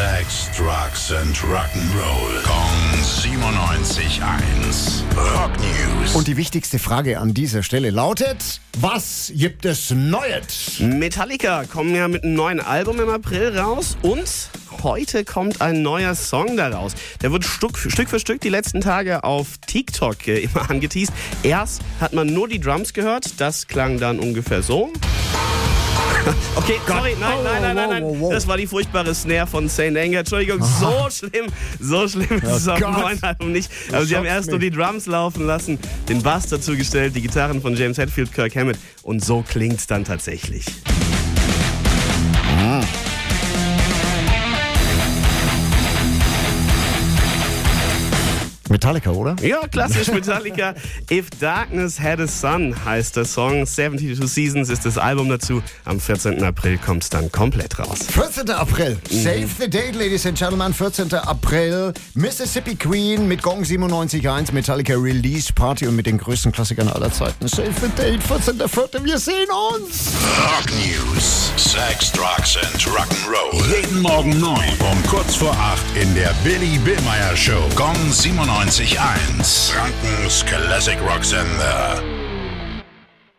Sex, Drugs and Rock'n'Roll. Kong 97.1. Rock News. Und die wichtigste Frage an dieser Stelle lautet: Was gibt es Neues? Metallica kommen ja mit einem neuen Album im April raus und heute kommt ein neuer Song daraus. Der wird Stück, Stück für Stück die letzten Tage auf TikTok äh, immer angeteased. Erst hat man nur die Drums gehört, das klang dann ungefähr so. Okay, sorry, nein, nein, nein, nein, nein. Oh, wow, wow, wow. Das war die furchtbare Snare von Saint Anger. Entschuldigung, so schlimm, so schlimm ist es auf dem neuen Album nicht. Aber sie haben erst nur die Drums laufen lassen, den Bass dazu gestellt, die Gitarren von James Hetfield, Kirk Hammett und so klingt's dann tatsächlich. Metallica, oder? Ja, klassisch Metallica. If Darkness Had a Sun heißt der Song. 72 Seasons ist das Album dazu. Am 14. April kommt's dann komplett raus. 14. April. Save the date, Ladies and Gentlemen. 14. April. Mississippi Queen mit Gong 97.1, Metallica Release Party und mit den größten Klassikern aller Zeiten. Save the date, 14.04. Wir sehen uns. Rock News. Sex, Drugs and Rock'n'Roll. Jeden Morgen 9 um kurz vor 8 in der Billy Billmeyer Show. Gong 97.1. Frankens Classic Rock Sender.